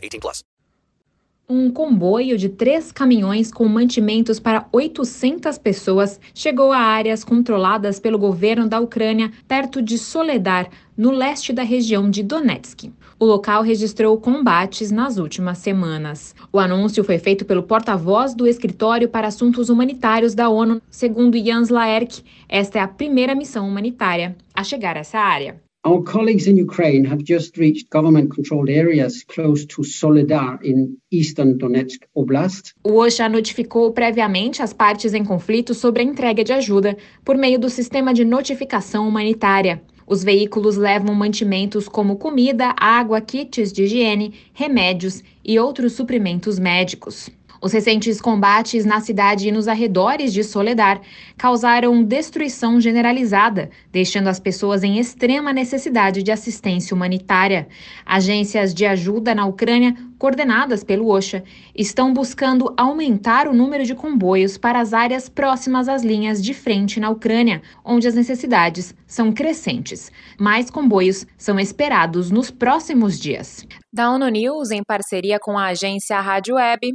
18 plus. Um comboio de três caminhões com mantimentos para 800 pessoas chegou a áreas controladas pelo governo da Ucrânia, perto de Soledar, no leste da região de Donetsk. O local registrou combates nas últimas semanas. O anúncio foi feito pelo porta-voz do Escritório para Assuntos Humanitários da ONU. Segundo Jans Laerk, esta é a primeira missão humanitária a chegar a essa área. Our colleagues in Ukraine have just reached government controlled areas close to Soledar in eastern Donetsk Oblast. O OSHA notificou previamente as partes em conflito sobre a entrega de ajuda por meio do sistema de notificação humanitária. Os veículos levam mantimentos como comida, água, kits de higiene, remédios e outros suprimentos médicos. Os recentes combates na cidade e nos arredores de Soledar causaram destruição generalizada, deixando as pessoas em extrema necessidade de assistência humanitária. Agências de ajuda na Ucrânia, coordenadas pelo OSHA, estão buscando aumentar o número de comboios para as áreas próximas às linhas de frente na Ucrânia, onde as necessidades são crescentes. Mais comboios são esperados nos próximos dias. Da ONU News, em parceria com a agência Rádio Web,